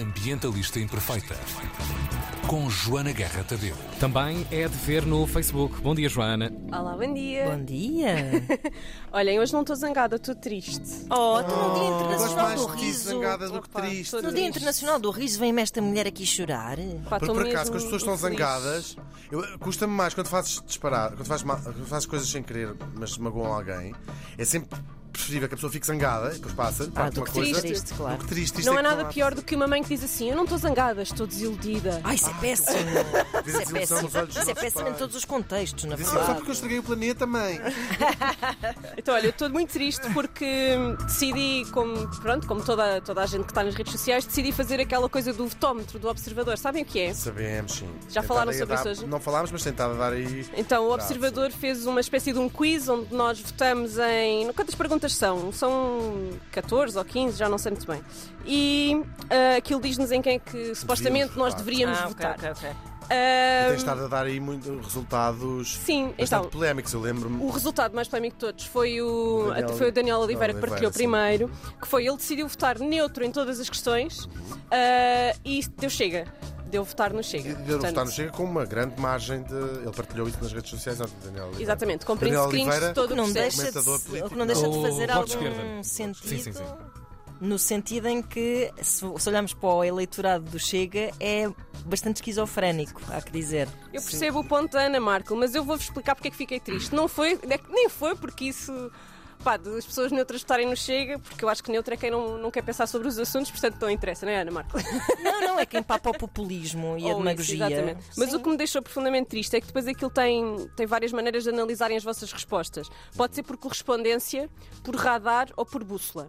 Ambientalista Imperfeita. Com Joana Guerra Tadeu. Também é de ver no Facebook. Bom dia, Joana. Olá, bom dia. Bom dia! Olhem, hoje não estou zangada, estou triste. Oh, tu no Dia Gosto Internacional do Riso. zangada do que Opa, triste. No Dia. Internacional do Riso vem-me esta mulher aqui chorar. Pá, Porque tô por acaso, mesmo quando as pessoas estão zangadas, eu- custa-me mais quando fazes disparar, quando fazes, quando fazes coisas sem querer, mas magoam alguém. É sempre preferível que a pessoa fique zangada, e depois passa, Ah, parte do uma que coisa. triste, claro. do que triste. Isto Não é que nada pior do que uma mãe que diz assim: Eu não estou zangada, estou desiludida. Ai, isso é péssimo! Vês Isso é desilusão péssimo. nos olhos dos Isso é nossos péssimo em pais. todos os contextos, na Diz assim, Só verdade. porque eu estraguei o planeta, mãe. Então, olha, eu estou muito triste porque decidi, como, pronto, como toda, toda a gente que está nas redes sociais, decidi fazer aquela coisa do votómetro, do observador. Sabem o que é? Sabemos, sim. Já falaram sobre dar- isso hoje? Não falámos, mas tentada dar aí. Então, o Observador fez uma espécie de um quiz onde nós votamos em. Quantas perguntas são? São 14 ou 15, já não sei muito bem. E ah, aquilo diz-nos em quem é que supostamente nós votar. deveríamos Ah, ok, votar. ok, ok. Ah, Tens estado a dar aí muito resultados sim, bastante então. polémicos, eu lembro-me. O resultado mais polémico de todos foi o, Daniel- foi o Daniel Oliveira que partilhou sim. primeiro, que foi ele decidiu votar neutro em todas as questões ah, e deu chega. Deu votar no Chega. E Deu Portanto, votar no Chega com uma grande margem de. Ele partilhou isso nas redes sociais ontem, Daniel. Oliveira. Exatamente, com print Daniel screens de todo o não processo. deixa de, político. o que não deixa de O fazer algum Esquerda. sentido. Sim, sim, sim. No sentido em que, se, se olharmos para o eleitorado do Chega, é bastante esquizofrénico, há que dizer. Eu percebo o ponto da Ana Marco, mas eu vou-vos explicar porque é que fiquei triste. Não foi, é que nem foi porque isso. Pá, das pessoas neutras votarem no Chega, porque eu acho que neutro é quem não, não quer pensar sobre os assuntos, portanto não interessa, não é, Ana Marco? Não, não, é quem papa o populismo e a Ou isso, demagogia. exatamente. Mas Sim. o que me deixou profundamente triste é que depois aquilo tem, tem várias maneiras de analisarem as vossas respostas. Pode ser por correspondência, por radar ou por bússola.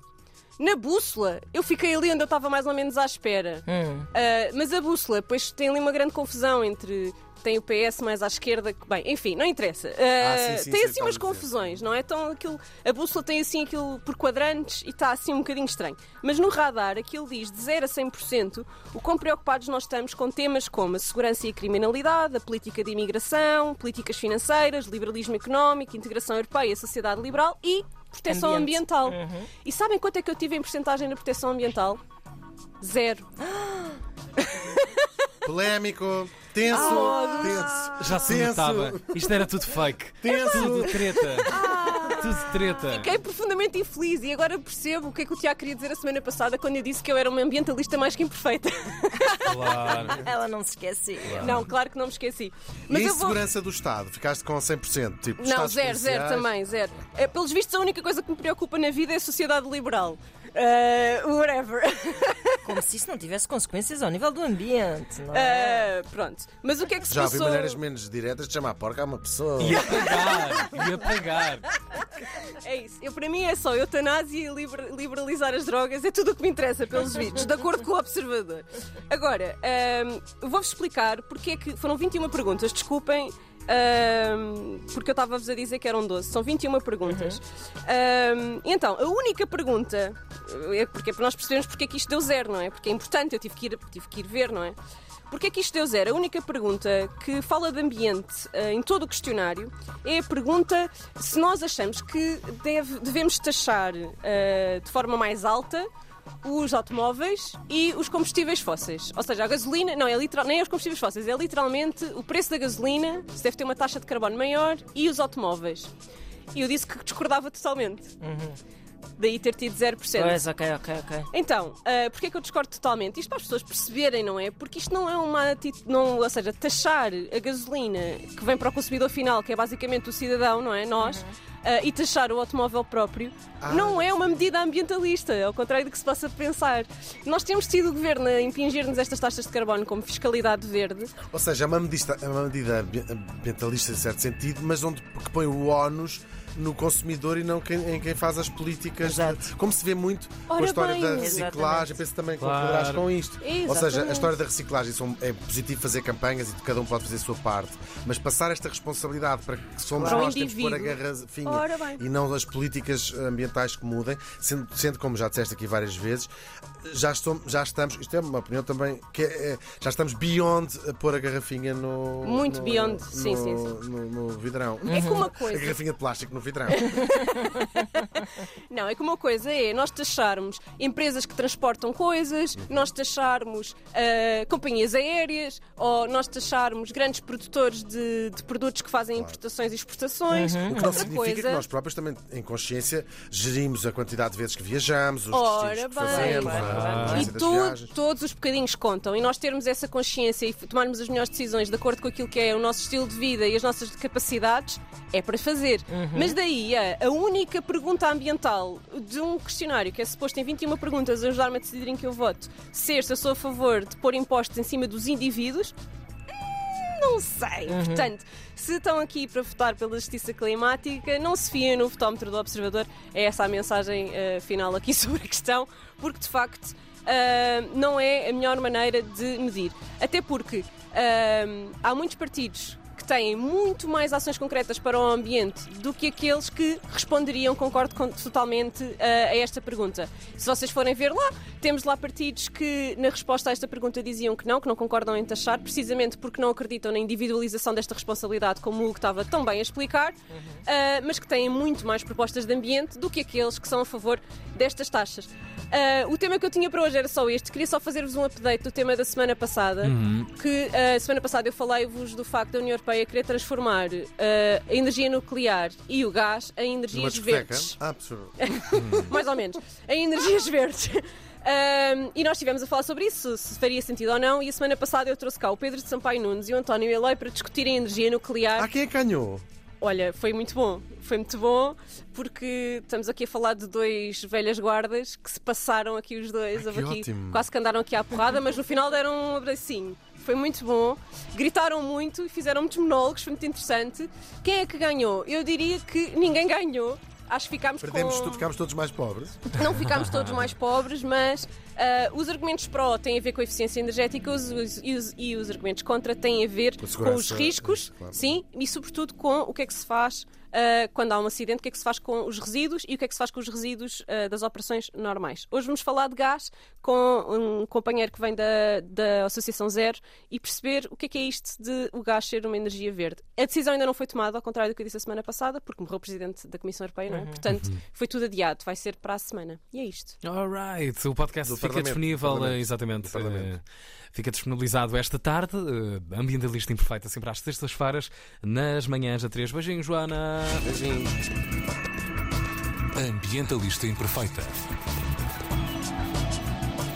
Na bússola, eu fiquei ali onde eu estava mais ou menos à espera. Hum. Ah, mas a bússola, pois tem ali uma grande confusão entre. Tem o PS mais à esquerda, que bem, enfim, não interessa. Ah, Ah, sim, sim, tem assim umas confusões, não é? Então aquilo, a bússola tem assim aquilo por quadrantes e está assim um bocadinho estranho. Mas no radar aquilo diz de 0 a 100% o quão preocupados nós estamos com temas como a segurança e a criminalidade, a política de imigração, políticas financeiras, liberalismo económico, integração europeia, sociedade liberal e proteção Ambiente. ambiental. Uhum. E sabem quanto é que eu tive em porcentagem na proteção ambiental? Zero. Polémico, tenso, Ah, tenso. Já se Tenso. notava. Isto era tudo fake. Tudo treta. Tudo treta. Fiquei profundamente infeliz e agora percebo o que é que o Tiago queria dizer a semana passada quando eu disse que eu era uma ambientalista mais que imperfeita. Claro. Ela não se esquece. Não, claro que não me esqueci. E Mas eu vou. segurança do Estado? Ficaste com 100%? Tipo, Não, zero, zero policiais? também, zero. É, pelos vistos, a única coisa que me preocupa na vida é a sociedade liberal. Uh, whatever. Como se isso não tivesse consequências ao nível do ambiente, não é? Uh, pronto. Mas o que é que se Já ouvi passou? maneiras menos diretas de chamar porca a uma pessoa. Ia pagar. Ia pagar. É isso. Eu, para mim é só eutanásia e liber- liberalizar as drogas. É tudo o que me interessa, pelos vídeos, de acordo com o observador. Agora, ahm, vou-vos explicar porque é que foram 21 perguntas. Desculpem. ahm, porque eu estava-vos a dizer que eram 12, são 21 perguntas. Ahm, e então, a única pergunta é porque para nós percebermos porque é que isto deu zero, não é? Porque é importante, eu tive que ir, tive que ir ver, não é? Porque é que isto deu zero? A única pergunta que fala de ambiente eh, em todo o questionário é a pergunta se nós achamos que deve- devemos taxar eh, de forma mais alta os automóveis e os combustíveis fósseis. Ou seja, a gasolina, não, é literal, nem os combustíveis fósseis, é literalmente o preço da gasolina, se deve ter uma taxa de carbono maior, e os automóveis. E eu disse que discordava totalmente. Daí ter tido 0%. Pois, ok, ok, ok. Então, uh, porquê é que eu discordo totalmente? Isto para as pessoas perceberem, não é? Porque isto não é uma atitude, não, ou seja, taxar a gasolina que vem para o consumidor final, que é basicamente o cidadão, não é? Nós, uh, e taxar o automóvel próprio, não é uma medida ambientalista, ao contrário do que se possa pensar. Nós temos tido o governo a impingir-nos estas taxas de carbono como fiscalidade verde. Ou seja, é uma medida, é uma medida ambi- ambientalista em certo sentido, mas onde que põe o ónus no consumidor e não quem- em quem faz as políticas. Exato. Como se vê muito com Ora a história bem. da Exatamente. reciclagem, penso também que Claro. concordarás com isto. Ou seja, a Exatamente. história da reciclagem são- é positivo fazer campanhas e cada um pode fazer a sua parte, mas passar esta responsabilidade para que somos Para o nós que temos que pôr a garrafinha e não as políticas ambientais que mudem, sendo, sendo como já disseste aqui várias vezes, já, estou, já estamos, isto é uma opinião também, que é- é- já estamos beyond a pôr a garrafinha no. Muito no- beyond, sim, no- sim, sim. No, no vidrão. É que uma A coisa. garrafinha de plástico no anfitrião. Não, é que uma coisa é nós taxarmos empresas que transportam coisas, nós taxarmos ah, companhias aéreas, ou nós taxarmos grandes produtores de, de produtos que fazem importações e exportações. O que não Outra significa coisa. que nós próprios também, em consciência, gerimos a quantidade de vezes que viajamos, os Ora destinos que bem. fazemos, Claro, a claro. E todos os bocadinhos contam e nós termos essa consciência e tomarmos as melhores decisões de acordo com aquilo que é o nosso estilo de vida e as nossas capacidades é para fazer. Mas daí a, a única pergunta ambiental de um questionário que é suposto em 21 perguntas ajudar-me a decidir em que eu voto ser se eu sou a favor de pôr impostos em cima dos indivíduos. hum, Não sei. Portanto, se estão aqui para votar pela justiça climática, não se fiem no votómetro do Observador. É essa a mensagem eh, final aqui sobre a questão, porque de facto ah, não é a melhor maneira de medir. Até porque ah, há muitos partidos têm muito mais ações concretas para o ambiente do que aqueles que responderiam, concordo com- totalmente ah, a esta pergunta. Se vocês forem ver lá, temos lá partidos que na resposta a esta pergunta diziam que não, que não concordam em taxar, precisamente porque não acreditam na individualização desta responsabilidade, como o Hugo estava tão bem a explicar, ah, mas que têm muito mais propostas de ambiente do que aqueles que são a favor destas taxas. Ah, o tema que eu tinha para hoje era só este. Queria só fazer-vos um update do tema da semana passada. Que a semana passada eu falei-vos do facto da União Europeia querer transformar ah, a energia nuclear e o gás em energias verdes. Ah, professor. Mais ou menos. Em energias verdes. Ahm, e nós estivemos a falar sobre isso, se faria sentido ou não. E a semana passada eu trouxe cá o Pedro de Sampaio Nunes e o António Eloy para discutirem energia nuclear. Ah, quem é que ganhou? Olha, foi muito bom. Foi muito bom porque estamos aqui a falar de dois velhas guardas que se passaram aqui os dois. Ai, houve aqui, quase que andaram aqui à porrada, mas no final deram um abracinho. Foi muito bom. Gritaram muito e fizeram muitos monólogos, foi muito interessante. Quem é que ganhou? Eu diria que ninguém ganhou. Acho que ficámos Perdemos com... ficámos todos mais pobres. Não ficámos todos mais pobres, mas ah, os argumentos pró têm a ver com a eficiência energética os- os- e, os, e os argumentos contra têm a ver Com com, os riscos, claro. sim, e sobretudo com o que é que se faz ah, quando há um acidente, o que é que se faz com os resíduos e o que é que se faz com os resíduos ah, das operações normais. Hoje vamos falar de gás com um companheiro que vem da, da Associação Zero e perceber o que é que é isto de o gás ser uma energia verde. A decisão ainda não foi tomada, ao contrário do que eu disse a semana passada, porque morreu o presidente da Comissão Europeia, não é? Portanto, foi tudo adiado, vai ser para a semana. E é isto. Alright, o podcast Do fica disponível, eh, exatamente. Fica disponibilizado esta tarde, eh, ambientalista imperfeita, sempre às sextas-feiras, nas manhãs a três. Beijinhos, Joana. Beijinhos. Ambientalista Imperfeita.